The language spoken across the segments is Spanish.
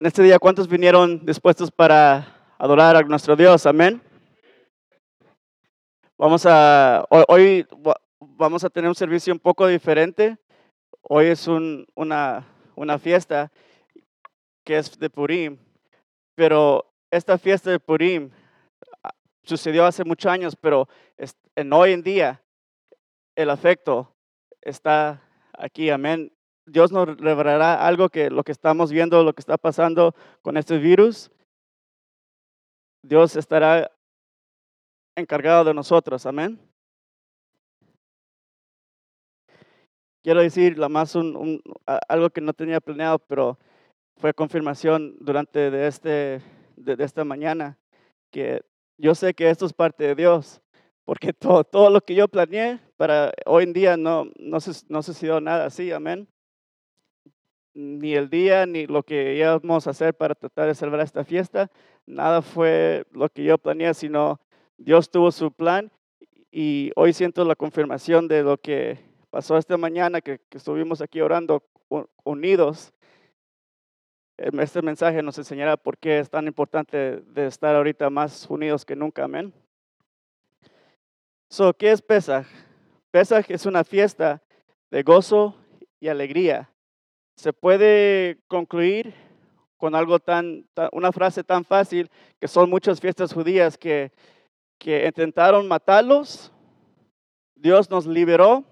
En este día, ¿cuántos vinieron dispuestos para adorar a nuestro Dios? Amén. Vamos a, hoy, hoy va- vamos a tener un servicio un poco diferente. Hoy es un- una, una fiesta que es de Purim, pero esta fiesta de Purim ah, sucedió hace muchos años, pero en hoy en día el afecto está aquí, amén. Dios nos revelará algo que lo que estamos viendo, lo que está pasando con este virus, Dios estará encargado de nosotros, amén. Quiero decir la más un- un- algo que no tenía planeado, pero fue confirmación durante de, este, de, de esta mañana, que yo sé que esto es parte de Dios, porque todo, todo lo que yo planeé para hoy en día no, no, no sucedió nada así, amén. Ni el día, ni lo que íbamos a hacer para tratar de celebrar esta fiesta, nada fue lo que yo planeé, sino Dios tuvo su plan y hoy siento la confirmación de lo que pasó esta mañana, que, que estuvimos aquí orando unidos. Eh, Este mensaje nos enseñará por qué es tan importante de estar ahorita más unidos que nunca, amén. So, ¿qué es Pesaj? Pesaj es una fiesta de gozo y alegría. Se puede concluir con algo tan, una frase tan fácil que son muchas fiestas judías que, que intentaron matarlos. Dios nos liberó.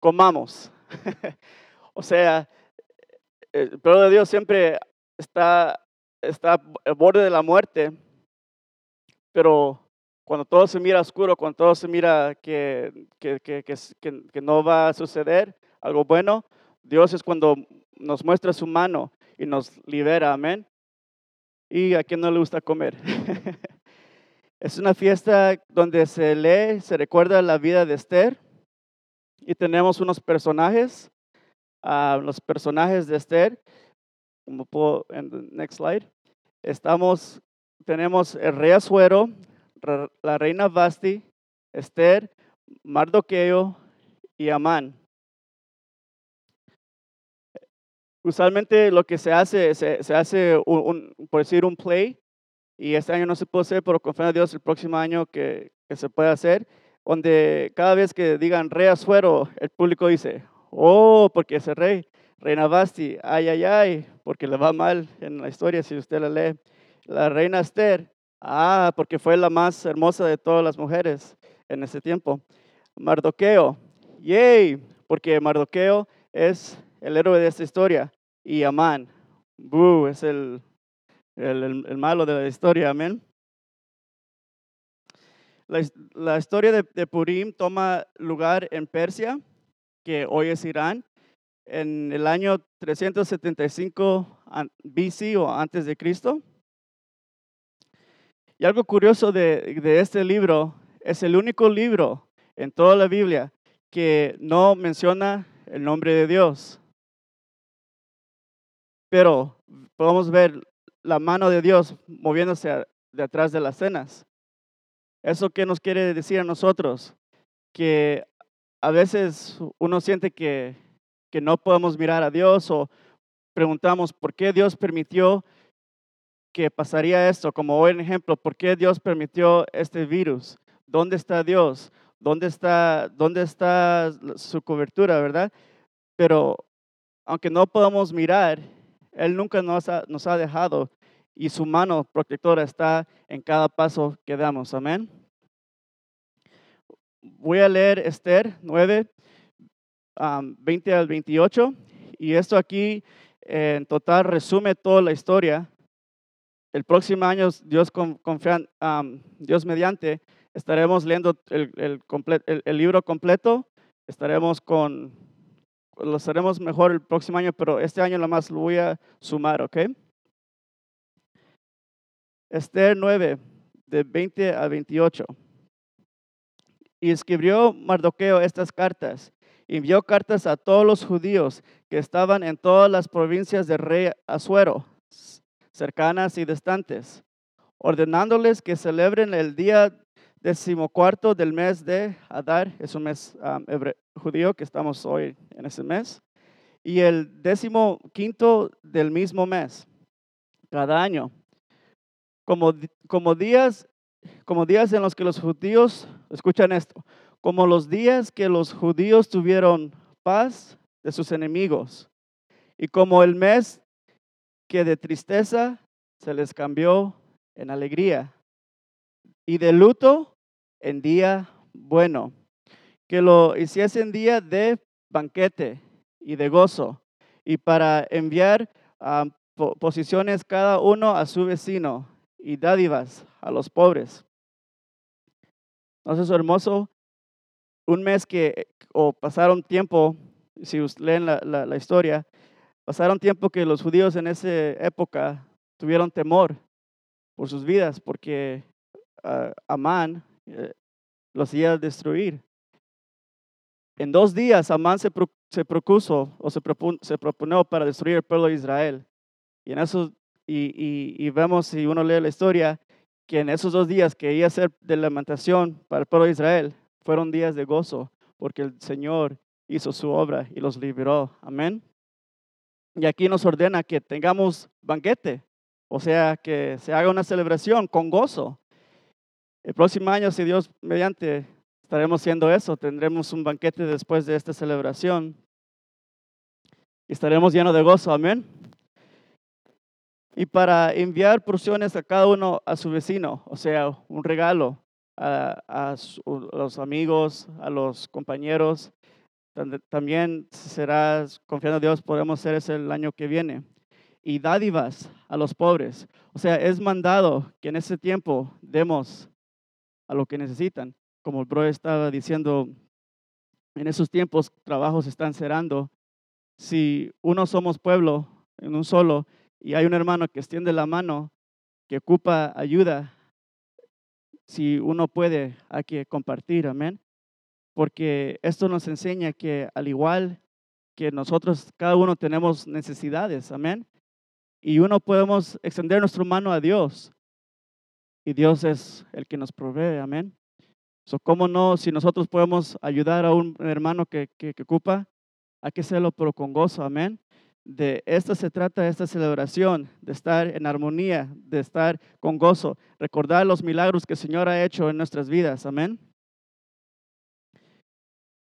Comamos. o sea, el pueblo de Dios siempre está, está al borde de la muerte, pero cuando todo se mira oscuro, cuando todo se mira que, que, que- que no va a suceder algo bueno, Dios es cuando nos muestra su mano y nos libera, amén. ¿Y a quién no le gusta comer? es una fiesta donde se lee, se recuerda la vida de Esther y tenemos unos personajes, ah, los personajes de Esther, como puedo, en next slide, estamos, tenemos el rey Azuero, la reina Basti, Esther, Mardoqueo y Amán. Usualmente lo que se hace, se, se hace un, por decir un play, y este año no se puede hacer, pero confía a Dios el próximo año que, que se puede hacer, donde cada vez que digan rey Azuero, el público dice, oh, porque ese rey, reina Basti, ay, ay, ay, porque le va mal en la historia si usted la lee. La reina Esther, ah, porque fue la más hermosa de todas las mujeres en ese tiempo. Mardoqueo, yay, porque Mardoqueo es el héroe de esta historia. Y Amán, es el, el, el- malo de la historia, amén. La, la historia de, de Purim toma lugar en Persia, que hoy es Irán, en el año 375 an- BC o antes de Cristo. Y algo curioso de, de este libro, es el único libro en toda la Biblia que no menciona el nombre de Dios. Pero podemos ver la mano de Dios moviéndose a- de atrás de las cenas. ¿Eso qué nos quiere decir a nosotros? Que a veces uno siente que, que no podemos mirar a Dios o preguntamos por qué Dios permitió que pasaría esto, como hoy en ejemplo, ¿por qué Dios permitió este virus? ¿Dónde está Dios? ¿Dónde está, dónde está su cobertura, verdad? Pero aunque no podamos mirar, Él nunca nos ha, dejado y su mano protectora está en cada paso que damos. Amén. Voy a leer Esther 9, um, 20 al 28, y esto aquí eh, en total resume toda la historia. El próximo año, Dios, con- Dios mediante, estaremos leyendo el libro completo. Estaremos con, lo haremos mejor el próximo año, pero este año nada más lo voy a sumar, ¿ok? Esther 9, de 20 a 28. Y escribió Mardoqueo estas cartas. Envió cartas a todos los judíos que estaban en todas las provincias del rey Asuero, s- cercanas y distantes, ordenándoles que celebren el día decimocuarto del mes de Adar, es un mes um, hebre- judío que estamos hoy en ese mes, y el décimo quinto del mismo mes, cada año. Como, como, días, como días en los que los judíos, escuchan esto, como los días que los judíos tuvieron paz de sus enemigos, y como el mes que de tristeza se les cambió en alegría, y de luto en día bueno, que lo hiciesen día de banquete y de gozo, y para enviar a posiciones cada uno a su vecino y dádivas a los pobres. ¿No es eso hermoso? Un mes que, o pasaron tiempo, si leen la, la, historia, pasaron tiempo que los judíos en esa época tuvieron temor por sus vidas, porque uh, Amán los iba a destruir. En dos días Amán se, se propuso o se, se proponió para destruir el pueblo de Israel. Y en esos y, vemos, si uno lee la historia, que en esos dos días que iba a ser de lamentación para el pueblo de Israel, fueron días de gozo, porque el Señor hizo su obra y los liberó. Amén. Y aquí nos ordena que tengamos banquete, o sea, que se haga una celebración con gozo. El próximo año, si Dios mediante, estaremos haciendo eso. Tendremos un banquete después de esta celebración. Y estaremos llenos de gozo. Amén y para enviar porciones a cada uno a su vecino, o sea, un regalo a, los amigos, a los compañeros. También será, confiando en Dios, podemos hacer eso el año que viene. Y dádivas a los pobres. O sea, es mandado que en ese tiempo demos a lo que necesitan. Como el bro estaba diciendo, en esos tiempos trabajos están cerrando. Si uno somos pueblo en un solo, y hay un hermano que extiende la mano, que ocupa ayuda, si uno puede, hay que compartir, amén. Porque esto nos enseña que al igual que nosotros, cada uno tenemos necesidades, amén. Y uno podemos extender nuestra mano a Dios. Y Dios es el que nos provee, amén. So, ¿Cómo no? Si nosotros podemos ayudar a un hermano que, que, que ocupa, hay que hacerlo, pero con gozo, amén de esto se trata esta celebración, de estar en armonía, de estar con gozo, recordar los milagros que el Señor ha hecho en nuestras vidas. Amén.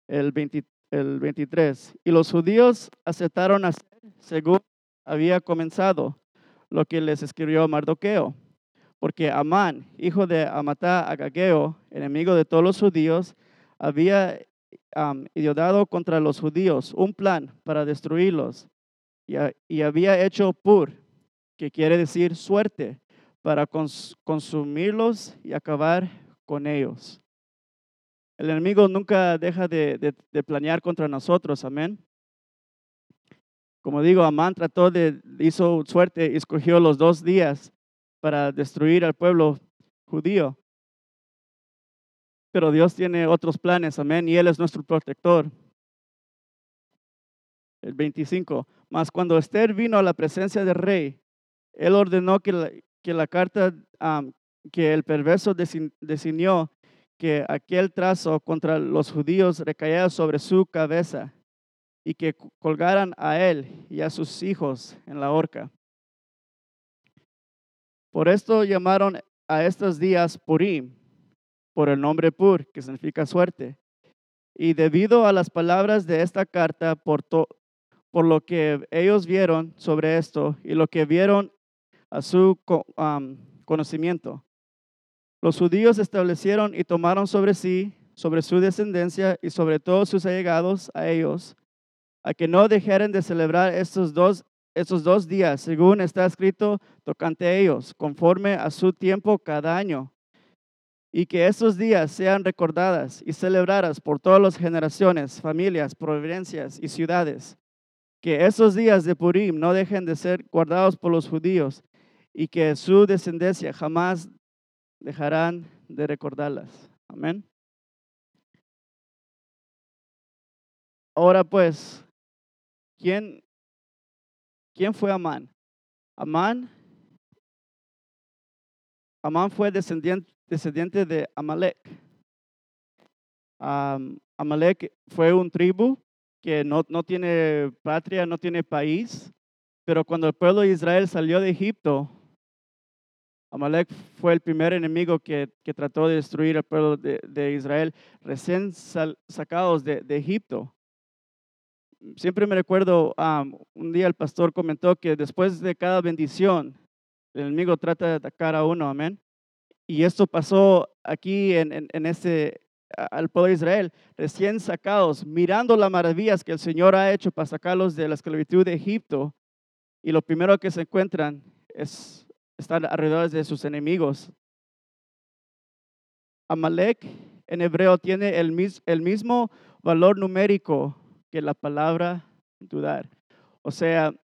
El, 23. Y los judíos aceptaron hacer según había comenzado lo que les escribió Mardoqueo, porque Amán, hijo de Amatá Agageo, enemigo de todos los judíos, había um, ideado contra los judíos un plan para destruirlos y, había hecho pur, que quiere decir suerte, para consumirlos y acabar con ellos. El enemigo nunca deja de, planear contra nosotros, amén. Como digo, Amán trató de, hizo suerte y escogió los dos días para destruir al pueblo judío. Pero Dios tiene otros planes, amén, y Él es nuestro protector. El 25. Mas cuando Esther vino a la presencia del rey, él ordenó que la, que la carta que el perverso designó que aquel trazo contra los judíos recayera sobre su cabeza y que colgaran a él y a sus hijos en la horca. Por esto llamaron a estos días Purim, por el nombre Pur, que significa suerte. Y debido a las palabras de esta carta, por, lo que ellos vieron sobre esto y lo que vieron a su conocimiento. Los judíos establecieron y tomaron sobre sí, sobre su descendencia y sobre todos sus allegados a ellos, a que no dejaran de celebrar estos dos, estos dos días, según está escrito tocante a ellos, conforme a su tiempo cada año, y que estos días sean recordadas y celebradas por todas las generaciones, familias, provincias y ciudades que esos días de Purim no dejen de ser guardados por los judíos y que su descendencia jamás dejarán de recordarlas. Amén. Ahora pues, ¿quién, quién fue Amán? Amán, Amán fue descendiente, de Amalek. Amalek fue un tribu que no, no tiene patria, no tiene país, pero cuando el pueblo de Israel salió de Egipto, Amalek fue el primer enemigo que, que trató de destruir al pueblo de, de Israel recién sacados de, de Egipto. Siempre me recuerdo, am, un día el pastor comentó que después de cada bendición, el enemigo trata de atacar a uno, amén. Y esto pasó aquí en, en, en este, al pueblo de Israel, recién sacados, mirando las maravillas que el Señor ha hecho para sacarlos de la esclavitud de Egipto. Y lo primero que se encuentran es estar alrededor de sus enemigos. Amalek en hebreo tiene el, el mismo valor numérico que la palabra dudar. O sea,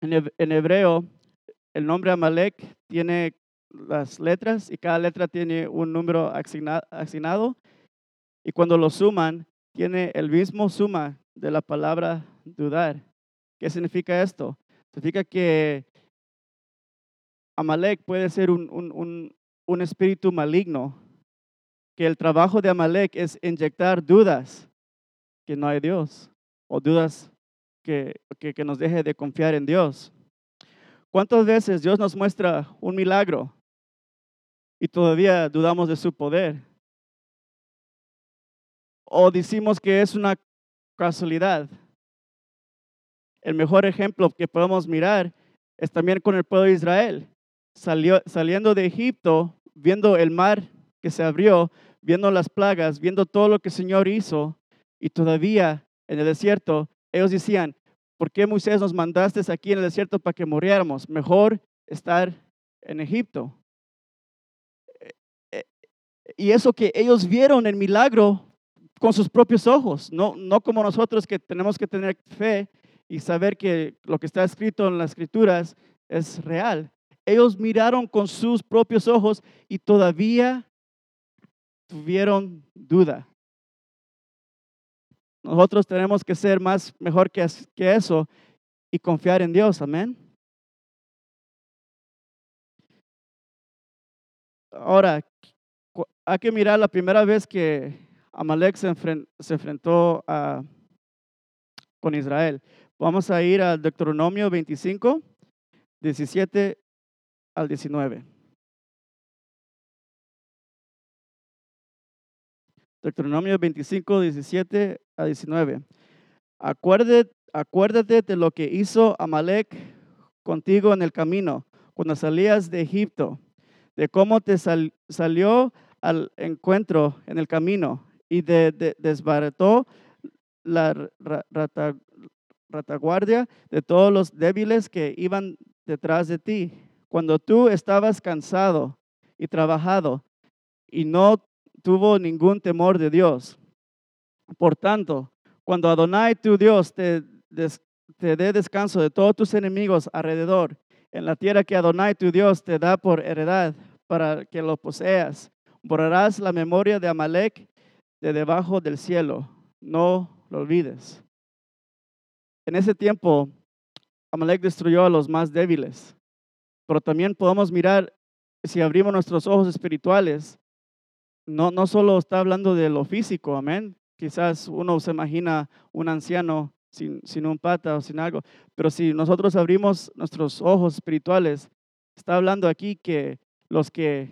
en, heb- en hebreo, el nombre Amalek tiene las letras y cada letra tiene un número asigna- asignado. Y cuando lo suman, tiene el mismo suma de la palabra dudar. ¿Qué significa esto? Significa que Amalek puede ser un, un- un- un espíritu maligno, que el trabajo de Amalek es inyectar dudas que no hay Dios o dudas que, que, nos deje de confiar en Dios. ¿Cuántas veces Dios nos muestra un milagro y todavía dudamos de su poder? O decimos que es una casualidad. El mejor ejemplo que podemos mirar es también con el pueblo de Israel. Salió, saliendo de Egipto, viendo el mar que se abrió, viendo las plagas, viendo todo lo que el Señor hizo, y todavía en el desierto, ellos decían, ¿por qué Moisés nos mandaste aquí en el desierto para que muriéramos? Mejor estar en Egipto. Eh, eh, Y eso que ellos vieron el milagro con sus propios ojos, no, no como nosotros que tenemos que tener fe y saber que lo que está escrito en las escrituras es real. Ellos miraron con sus propios ojos y todavía tuvieron duda. Nosotros tenemos que ser más mejor que, eso y confiar en Dios, amén. Ahora, hay que mirar la primera vez que Amalek se enfrentó a, con Israel. Vamos a ir al Deuteronomio 25, 17 al 19. Deuteronomio 25, 17 a 19. Acuérdate, acuérdate de lo que hizo Amalek contigo en el camino, cuando salías de Egipto, de cómo te sal- salió al encuentro en el camino y de, de- desbarató la ra- rata- retaguardia de todos los débiles que iban detrás de ti. Cuando tú estabas cansado y trabajado y no tuvo ningún temor de Dios. Por tanto, cuando Adonai tu Dios te, dé descanso de todos tus enemigos alrededor, en la tierra que Adonai tu Dios te da por heredad para que lo poseas, borrarás la memoria de Amalek de debajo del cielo. No lo olvides. En ese tiempo, Amalek destruyó a los más débiles, pero también podemos mirar, si abrimos nuestros ojos espirituales, no, no solo está hablando de lo físico, amén. Quizás uno se imagina un anciano sin, sin un pata o sin algo, pero si nosotros abrimos nuestros ojos espirituales, está hablando aquí que los que,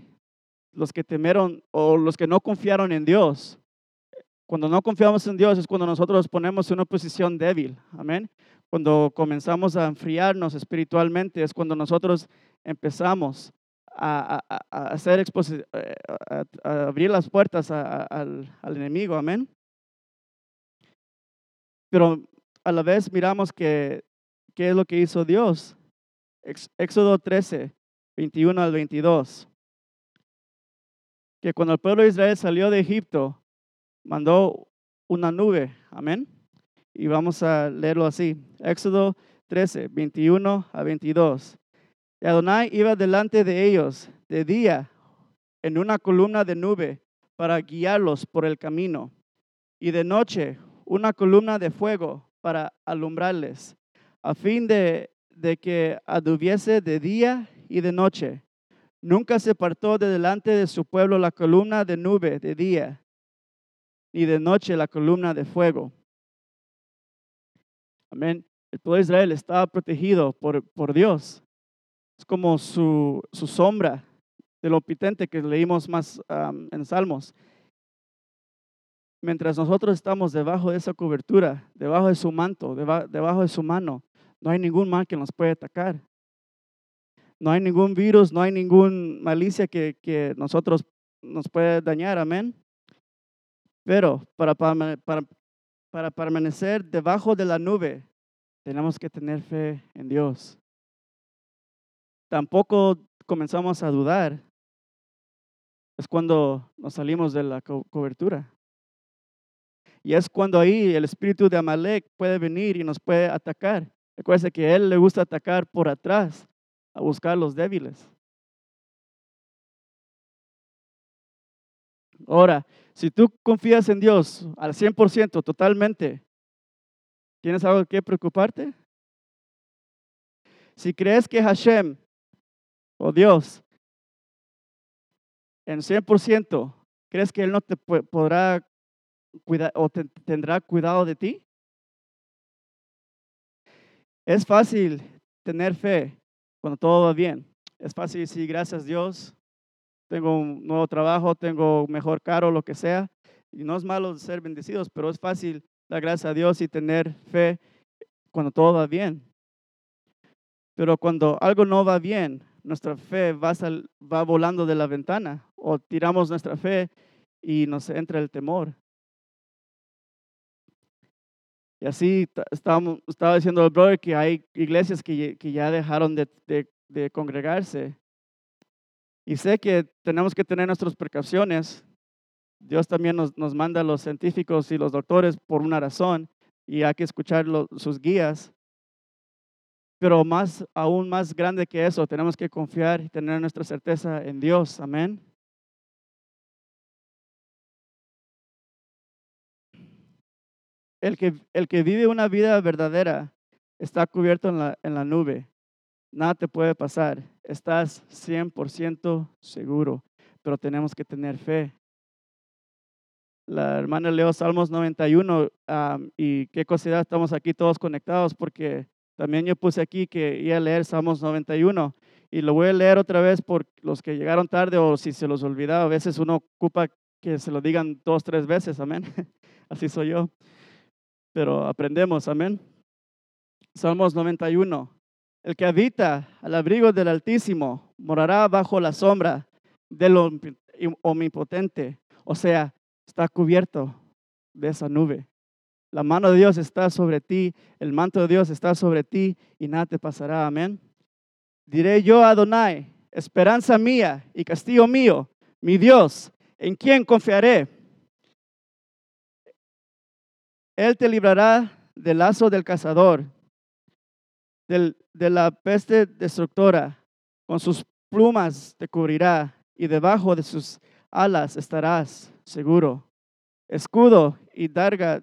los que temieron o los que no confiaron en Dios, cuando no confiamos en Dios es cuando nosotros nos ponemos en una posición débil, amén. Cuando comenzamos a enfriarnos espiritualmente es cuando nosotros empezamos a, a- a- hacer eh, a, abrir las puertas al, al enemigo, amén. Pero a la vez miramos que, ¿qué es lo que hizo Dios? Éxodo 13, 21 al 22. Que cuando el pueblo de Israel salió de Egipto, mandó una nube, amén. Y vamos a leerlo así. Éxodo 13, 21 a 22. Y Adonai iba delante de ellos de día en una columna de nube para guiarlos por el camino, y de noche una columna de fuego para alumbrarles, a fin de, de que anduviese de día y de noche. Nunca se apartó de delante de su pueblo la columna de nube de día, ni de noche la columna de fuego. Amén. El pueblo de Israel estaba protegido por, por Dios. Es como su, su sombra de lo pitente que leímos más en Salmos. Mientras nosotros estamos debajo de esa cobertura, debajo de su manto, debajo de su mano, no hay ningún mal que nos puede atacar. No hay ningún virus, no hay ningún malicia que, que nosotros nos puede dañar, amén. Pero para, para, para permanecer debajo de la nube, tenemos que tener fe en Dios. Tampoco comenzamos a dudar. Es cuando nos salimos de la cobertura. Y es cuando ahí el espíritu de Amalek puede venir y nos puede atacar. Recuerda que a él le gusta atacar por atrás, a buscar los débiles. Ahora, si tú confías en Dios al 100%, totalmente, ¿tienes algo que preocuparte? Si crees que Hashem, o Dios, en 100%, ¿crees que Él no te podrá cuidar o tendrá cuidado de ti? Es fácil tener fe cuando todo va bien. Es fácil decir gracias Dios, tengo un nuevo trabajo, tengo mejor carro, lo que sea. Y no es malo ser bendecidos, pero es fácil dar gracias a Dios y tener fe cuando todo va bien. Pero cuando algo no va bien, nuestra fe va, volando de la ventana o tiramos nuestra fe y nos entra el temor. Y así estaba diciendo el brother que hay iglesias que, ya dejaron de, congregarse. Y sé que tenemos que tener nuestras precauciones. Dios también nos, manda a los científicos y los doctores por una razón y hay que escuchar sus guías. Pero más, aún más grande que eso, tenemos que confiar y tener nuestra certeza en Dios. Amén. El que, el que vive una vida verdadera está cubierto en la, en la nube. Nada te puede pasar. Estás 100% seguro, pero tenemos que tener fe. La hermana leo Salmos 91 y qué cosa estamos aquí todos conectados porque también yo puse aquí que iba a leer Salmos 91 y lo voy a leer otra vez por los que llegaron tarde o si se los olvidaba. A veces uno ocupa que se lo digan dos, tres veces, amén. Así soy yo pero aprendemos, amén. Salmos 91. El que habita al abrigo del Altísimo morará bajo la sombra del omnipotente. O sea, está cubierto de esa nube. La mano de Dios está sobre ti, el manto de Dios está sobre ti y nada te pasará. Amén. Diré yo a Adonai, esperanza mía y castillo mío, mi Dios, ¿en quién confiaré? Él te librará del lazo del cazador, de la peste destructora. Con sus plumas te cubrirá y debajo de sus alas estarás seguro. Escudo y darga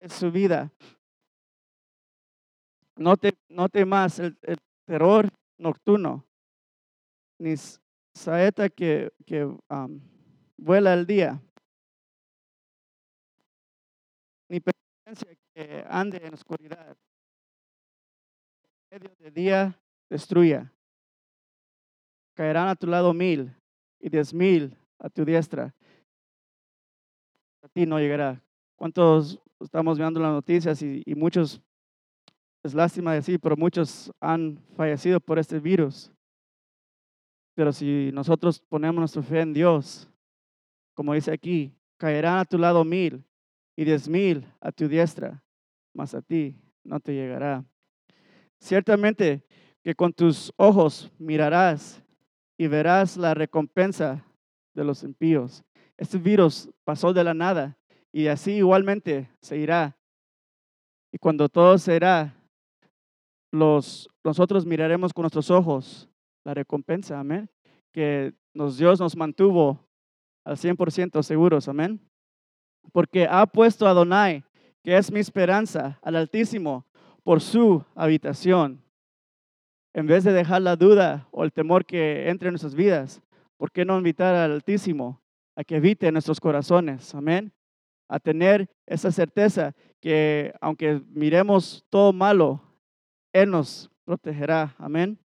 es su vida. No, te, no temas el, terror nocturno, ni saeta que, que vuela el día, ni presencia que ande en oscuridad. medio de día destruya. Caerán a tu lado mil y diez mil a tu diestra. A ti no llegará. ¿Cuántos estamos viendo las noticias y, y muchos, es lástima decir, pero muchos han fallecido por este virus? Pero si nosotros ponemos nuestra fe en Dios, como dice aquí, caerán a tu lado mil y diez mil a tu diestra, mas a ti no te llegará. Ciertamente que con tus ojos mirarás y verás la recompensa de los impíos. Este virus pasó de la nada y así igualmente se irá. Y cuando todo se irá, los, nosotros miraremos con nuestros ojos la recompensa, amén. Que nos, Dios nos mantuvo al 100% seguros, amén porque ha puesto a Adonai, que es mi esperanza, al Altísimo, por su habitación. En vez de dejar la duda o el temor que entre en nuestras vidas, ¿por qué no invitar al Altísimo a que en nuestros corazones? Amén. A tener esa certeza que aunque miremos todo malo, Él nos protegerá. Amén.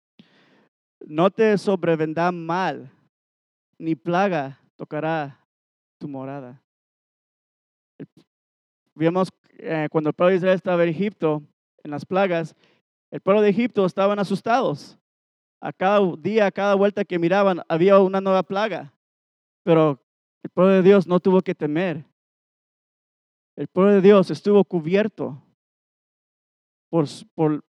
No te sobrevendrá mal, ni plaga tocará tu morada. Vimos eh, cuando el pueblo de Israel estaba en Egipto, en las plagas, el pueblo de Egipto estaban asustados. A cada día, a cada vuelta que miraban, había una nueva plaga. Pero el pueblo de Dios no tuvo que temer. El pueblo de Dios estuvo cubierto por, por,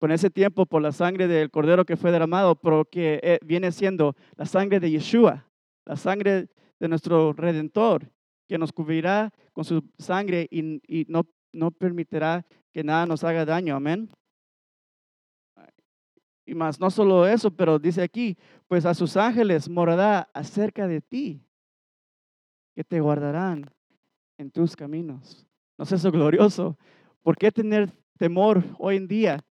con ese tiempo por la sangre del cordero que fue derramado, pero que eh, viene siendo la sangre de Yeshua, la sangre de nuestro Redentor, que nos cubrirá con su sangre y, y no, no permitirá que nada nos haga daño. Amén. Y más, no solo eso, pero dice aquí, pues a sus ángeles morará acerca de ti, que te guardarán en tus caminos. ¿No es eso glorioso? ¿Por qué tener temor hoy en día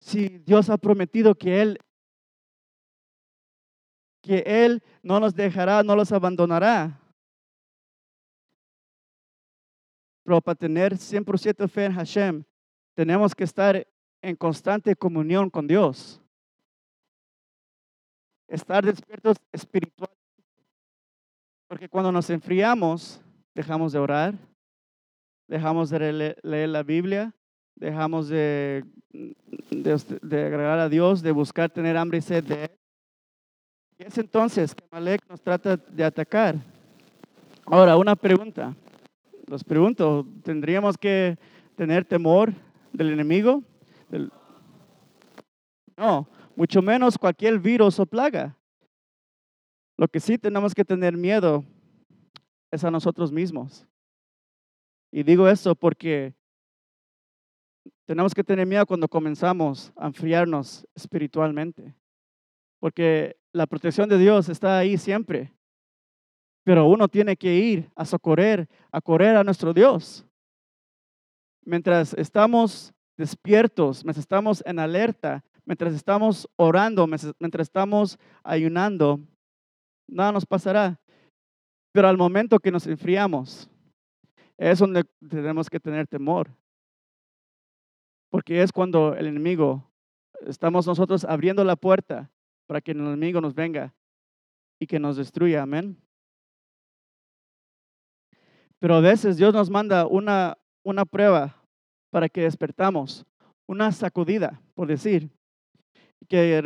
si Dios ha prometido que Él, que Él no nos dejará, no los abandonará? Pero para tener 100% fe en Hashem, tenemos que estar en constante comunión con Dios. Estar despiertos espiritualmente. Porque cuando nos enfriamos, dejamos de orar, dejamos de leer la Biblia, dejamos de, de, agregar a Dios, de buscar tener hambre y sed de Él. Y es entonces que Malek nos trata de atacar. Ahora, una pregunta. Los pregunto, ¿tendríamos que tener temor del enemigo? No, mucho menos cualquier virus o plaga. Lo que sí tenemos que tener miedo es a nosotros mismos. Y digo esto porque tenemos que tener miedo cuando comenzamos a enfriarnos espiritualmente. Porque la protección de Dios está ahí siempre. Pero uno tiene que ir a socorrer, a correr a nuestro Dios. Mientras estamos despiertos, mientras estamos en alerta, mientras estamos orando, mientras estamos ayunando, nada nos pasará. Pero al momento que nos enfriamos, es donde tenemos que tener temor. Porque es cuando el enemigo, estamos nosotros abriendo la puerta para que el enemigo nos venga y que nos destruya. Amén. Pero a veces Dios nos manda una, una prueba para que despertamos, una sacudida, por decir, que,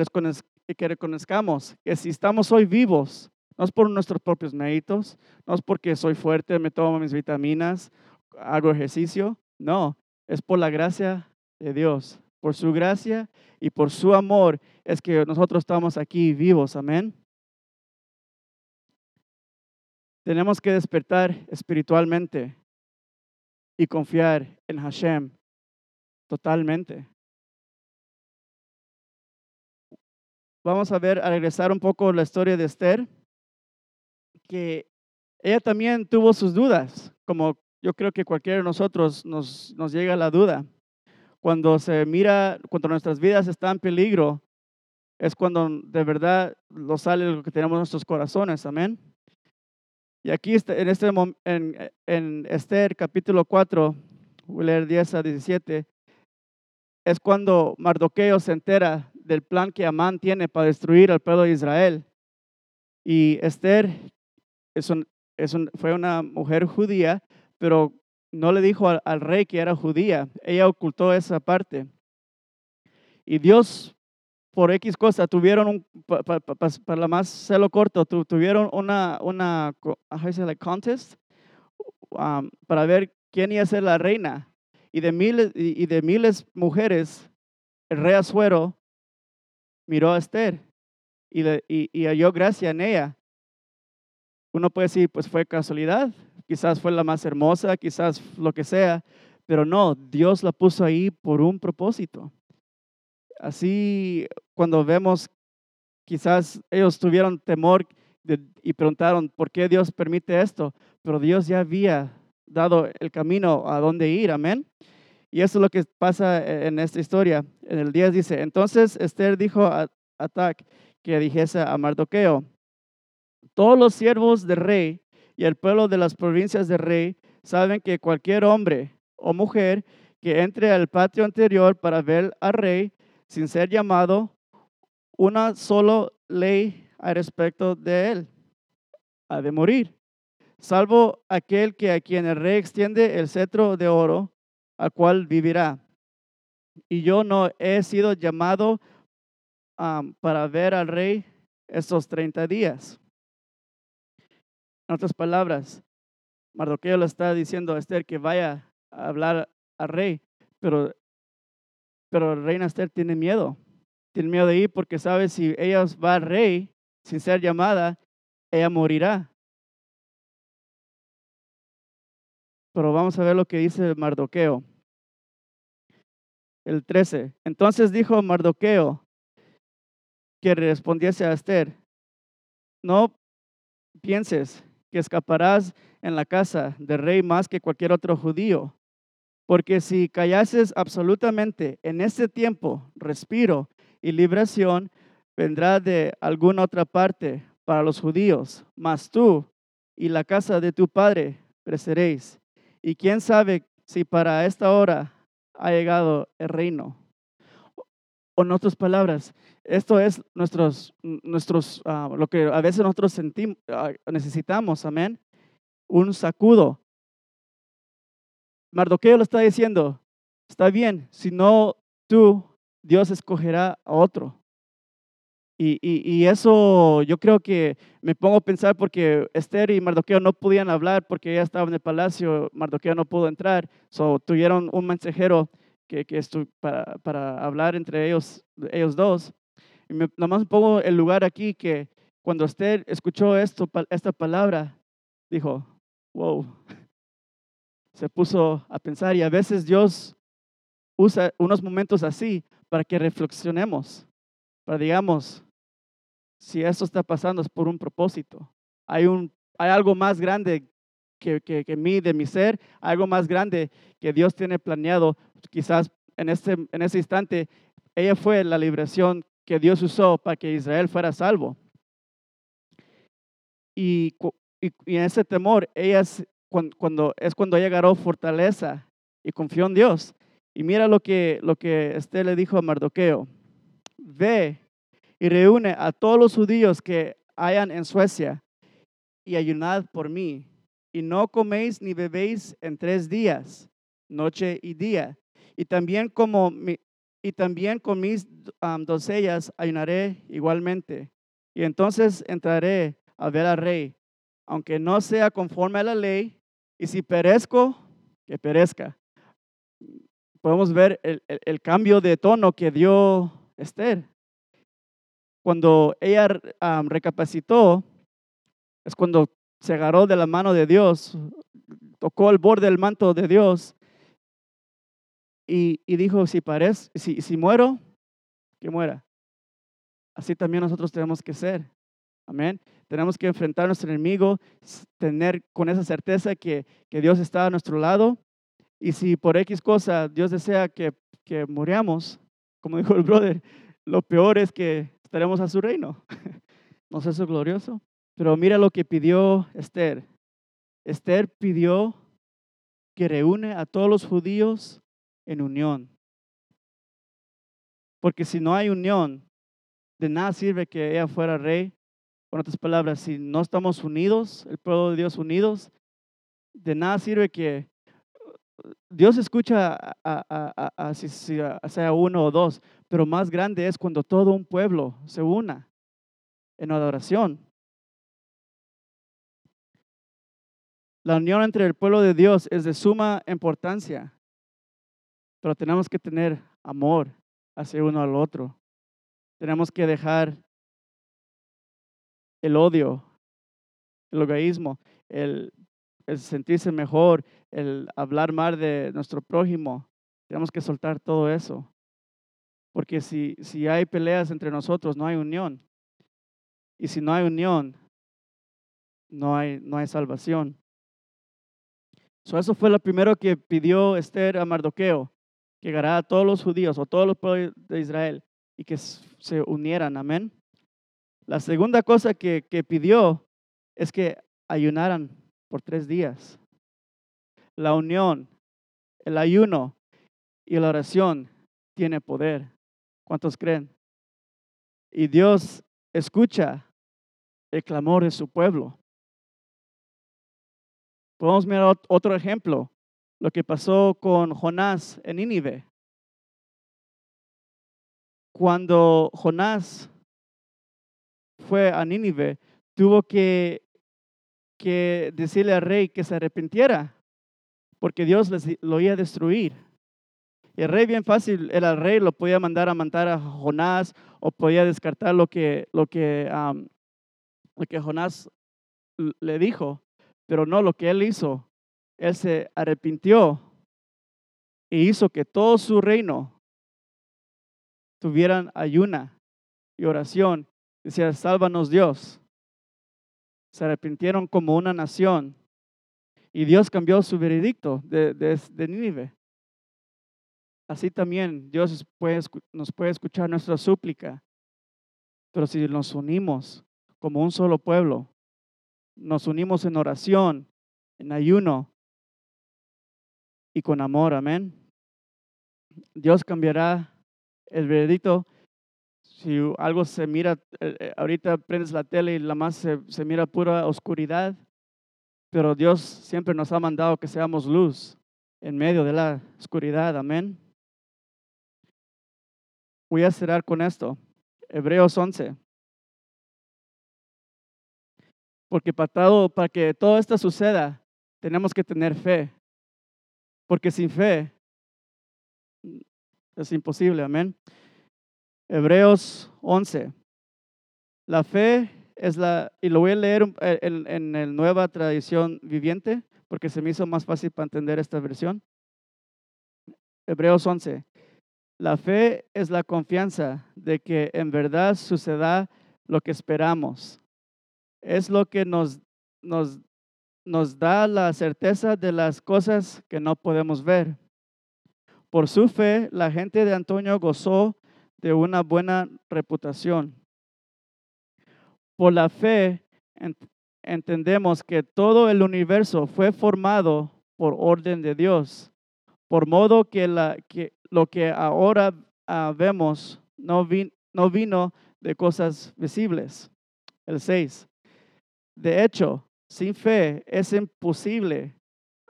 que reconozcamos que si estamos hoy vivos, no es por nuestros propios méritos, no es porque soy fuerte, me tomo mis vitaminas, hago ejercicio, no, es por la gracia de Dios, por su gracia y por su amor es que nosotros estamos aquí vivos, amén. Tenemos que despertar espiritualmente y confiar en Hashem totalmente. Vamos a ver, a regresar un poco la historia de Esther, que ella también tuvo sus dudas, como yo creo que cualquiera de nosotros nos, nos llega la duda. Cuando se mira, cuando nuestras vidas están en peligro, es cuando de verdad lo sale lo que tenemos en nuestros corazones, amén. Y aquí en, este, en, en Esther capítulo 4, voy a leer 10 a 17, es cuando Mardoqueo se entera del plan que Amán tiene para destruir al pueblo de Israel. Y Esther es fue una mujer judía, pero no le dijo al, rey que era judía. Ella ocultó esa parte. Y Dios, por X cosa, tuvieron un, para la más celo corto, tuvieron una, una, like contest um, para ver quién iba a ser la reina. Y de miles, y de miles mujeres, el rey Azuero miró a Esther y, y, halló gracia en ella. Uno puede decir, pues fue casualidad, quizás fue la más hermosa, quizás lo que sea, pero no, Dios la puso ahí por un propósito. Así, cuando vemos, quizás ellos tuvieron temor y preguntaron, ¿por qué Dios permite esto? Pero Dios ya había dado el camino a dónde ir, amén. Y eso es lo que pasa en esta historia. En el 10 dice, entonces Esther dijo a Atac que dijese a Mardoqueo, todos los siervos del rey y el pueblo de las provincias del rey saben que cualquier hombre o mujer que entre al patio anterior para ver al rey sin ser llamado, una sola ley al respecto de él, ha de morir, salvo aquel que a quien el rey extiende el cetro de oro, al cual vivirá. Y yo no he sido llamado para ver al rey estos 30 días. En otras palabras, Mardoqueo le está diciendo a Esther que vaya a hablar al rey, pero, pero reina Esther tiene miedo. Tiene miedo de ir porque sabe si ella va al rey sin ser llamada, ella morirá. Pero vamos a ver lo que dice Mardoqueo. El 13. Entonces dijo Mardoqueo que respondiese a Esther, no pienses que escaparás en la casa del rey más que cualquier otro judío, porque si callases absolutamente en este tiempo, respiro y liberación vendrá de alguna otra parte para los judíos, mas tú y la casa de tu padre pereceréis. Y quién sabe si para esta hora ha llegado el reino. O en otras palabras, esto es nuestros, nuestros, ah, lo que a veces nosotros sentimos, ah, necesitamos, amén, un sacudo. Mardoqueo lo está diciendo, está bien, si no tú, Dios escogerá a otro. Y, y, eso yo creo que me pongo a pensar porque Esther y Mardoqueo no podían hablar porque ella estaba en el palacio, Mardoqueo no pudo entrar, so tuvieron un mensajero que, que para, para, hablar entre ellos, ellos dos. Y me, nomás pongo el lugar aquí que cuando Esther escuchó esto, esta palabra, dijo, wow, se puso a pensar y a veces Dios usa unos momentos así para que reflexionemos, para digamos, si esto está pasando es por un propósito. Hay, un, hay algo más grande que, que, que mí, de mi ser, algo más grande que Dios tiene planeado. Quizás en este, en ese instante, ella fue la liberación que Dios usó para que Israel fuera salvo. Y, y, en ese temor, ella es cuando, es cuando ella agarró fortaleza y confió en Dios. Y mira lo que, lo que le dijo a Mardoqueo. Ve y reúne a todos los judíos que hayan en Suecia y ayunad por mí. Y no coméis ni bebéis en tres días, noche y día. Y también, como y también con mis doncellas ayunaré igualmente. Y entonces entraré a ver al rey, aunque no sea conforme a la ley, y si perezco, que perezca. Podemos ver el, el cambio de tono que dio Esther cuando ella recapacitó, es cuando se agarró de la mano de Dios, tocó el borde del manto de Dios y, dijo, si, parece, si, si muero, que muera. Así también nosotros tenemos que ser. Amén. Tenemos que enfrentar a nuestro enemigo, tener con esa certeza que, que, Dios está a nuestro lado. Y si por X cosa Dios desea que, que muriamos, como dijo el brother, lo peor es que estaremos a su reino. ¿No es eso glorioso? Pero mira lo que pidió Esther. Esther pidió que reúne a todos los judíos en unión. Porque si no hay unión, de nada sirve que ella fuera rey. Con otras palabras, si no estamos unidos, el pueblo de Dios unidos, de nada sirve que Dios escucha a, si, sea uno o dos, pero más grande es cuando todo un pueblo se una en adoración. La unión entre el pueblo de Dios es de suma importancia, pero tenemos que tener amor hacia uno al otro. Tenemos que dejar el odio, el egoísmo, el sentirse mejor, el hablar mal de nuestro prójimo. Tenemos que soltar todo eso. Porque si, si hay peleas entre nosotros, no hay unión. Y si no hay unión, no hay, no hay salvación. Eso fue lo primero que pidió Esther a Mardoqueo, que llegara a todos los judíos o todos los pueblos de Israel y que se unieran. Amén. La segunda cosa que, que pidió es que ayunaran por tres días. la unión, el ayuno y la oración tiene poder. ¿Cuántos creen? Y Dios escucha el clamor de su pueblo. Podemos mirar otro ejemplo, lo que pasó con Jonás en Nínive. Cuando Jonás fue a Nínive, tuvo que, decirle al rey que se arrepintiera, porque Dios les, lo iba a destruir. Y el rey bien fácil, el rey, lo podía mandar a matar a Jonás o podía descartar lo que, lo que, lo que Jonás le dijo. Pero no, lo que él hizo, él se arrepintió e hizo que todo su reino tuvieran ayuna y oración. Decía, sálvanos Dios. Se arrepintieron como una nación y Dios cambió su veredicto de, de, Nínive. Así también Dios nos puede escuchar nuestra súplica, pero si nos unimos como un solo pueblo, nos unimos en oración, en ayuno y con amor. Amén. Dios cambiará el veredicto. Si algo se mira, eh, eh, ahorita prendes la tele y la más se, se mira pura oscuridad, pero Dios siempre nos ha mandado que seamos luz en medio de la oscuridad. Amén. Voy a cerrar con esto. Hebreos 11. Porque para, todo, para que todo esto suceda, tenemos que tener fe. Porque sin fe es imposible, amén. Hebreos 11. La fe es la, y lo voy a leer en, en, la nueva tradición viviente, porque se me hizo más fácil para entender esta versión. Hebreos 11. La fe es la confianza de que en verdad suceda lo que esperamos es lo que nos, nos, nos da la certeza de las cosas que no podemos ver. Por su fe, la gente de Antonio gozó de una buena reputación. Por la fe, entendemos que todo el universo fue formado por orden de Dios, por modo que, la, que lo que ahora ah, vemos no, no vino de cosas visibles. El 6. De hecho, sin fe es imposible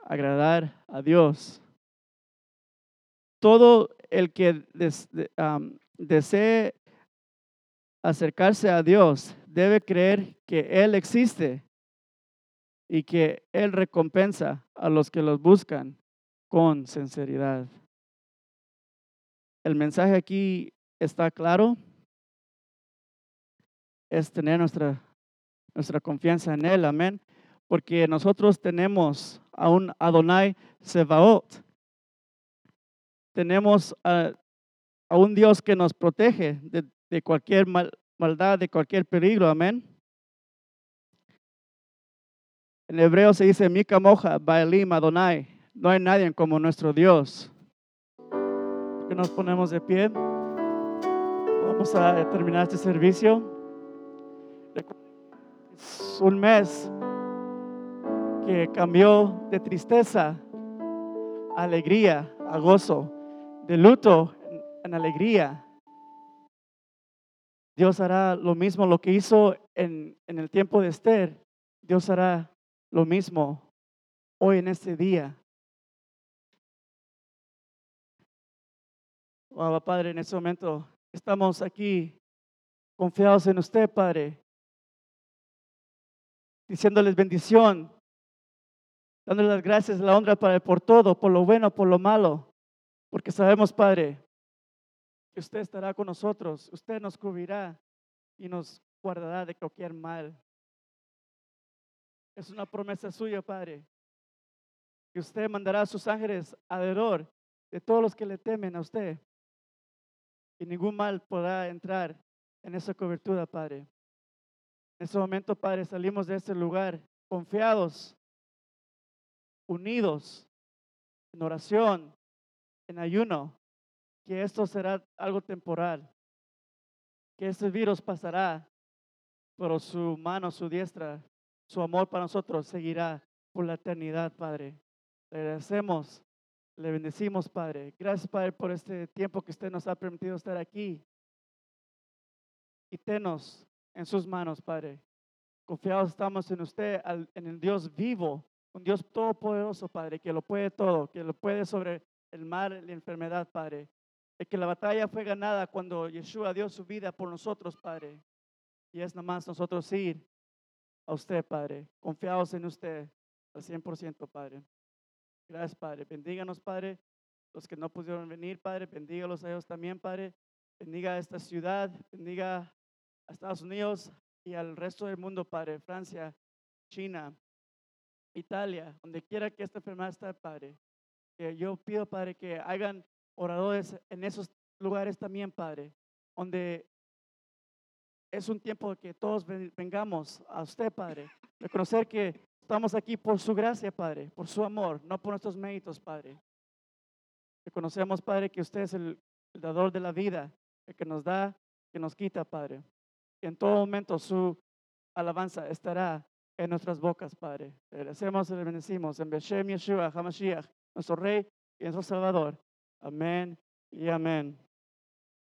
agradar a Dios. Todo el que desee acercarse a Dios debe creer que Él existe y que Él recompensa a los que los buscan con sinceridad. El mensaje aquí está claro. Es tener nuestra nuestra confianza en Él, amén. Porque nosotros tenemos a un Adonai Sebaot. Tenemos a, un Dios que nos protege de, cualquier maldad, de cualquier peligro, amén. En hebreo se dice Mika Moja, Baalim Adonai. No hay nadie como nuestro Dios. Que nos ponemos de pie. Vamos a terminar este servicio un mes que cambió de tristeza a alegría, a gozo, de luto en alegría. Dios hará lo mismo, lo que hizo en, en el tiempo de Esther. Dios hará lo mismo hoy en este día. Oh, Padre, en este momento estamos aquí confiados en usted, Padre diciéndoles bendición, dándoles las gracias, la honra para, por todo, por lo bueno, por lo malo, porque sabemos, Padre, que usted estará con nosotros, usted nos cubrirá y nos guardará de cualquier mal. Es una promesa suya, Padre, que usted mandará a sus ángeles alrededor de todos los que le temen a usted. Y ningún mal podrá entrar en esa cobertura, Padre. En este momento, Padre, salimos de este lugar confiados, unidos, en oración, en ayuno, que esto será algo temporal, que este virus pasará, pero su mano, su diestra, su amor para nosotros seguirá por la eternidad, Padre. Le agradecemos, le bendecimos, Padre. Gracias, Padre, por este tiempo que usted nos ha permitido estar aquí. Y tenos en sus manos, Padre. Confiados estamos en usted, en el Dios vivo, un Dios todopoderoso, Padre, que lo puede todo, que lo puede sobre el mar y la enfermedad, Padre. De que la batalla fue ganada cuando Yeshua dio su vida por nosotros, Padre. Y es nomás nosotros ir a usted, Padre, confiados en usted al 100%, Padre. Gracias, Padre. Bendíganos, Padre. Los que no pudieron venir, Padre, bendígalos a ellos también, Padre. Bendiga esta ciudad, bendiga a Estados Unidos y al resto del mundo, Padre. Francia, China, Italia, donde quiera que esta enfermedad esté, Padre. Yo pido, Padre, que hagan oradores en esos lugares también, Padre, donde es un tiempo que todos ven- vengamos a usted, Padre. Reconocer que estamos aquí por su gracia, Padre, por su amor, no por nuestros méritos, Padre. Reconocemos, Padre, que usted es el dador de la vida, el que nos da, que nos quita, Padre. En todo momento su alabanza estará en nuestras bocas, Padre. Le agradecemos y le bendecimos en Beshem Yeshua, HaMashiach, nuestro Rey y nuestro Salvador. Amén y amén.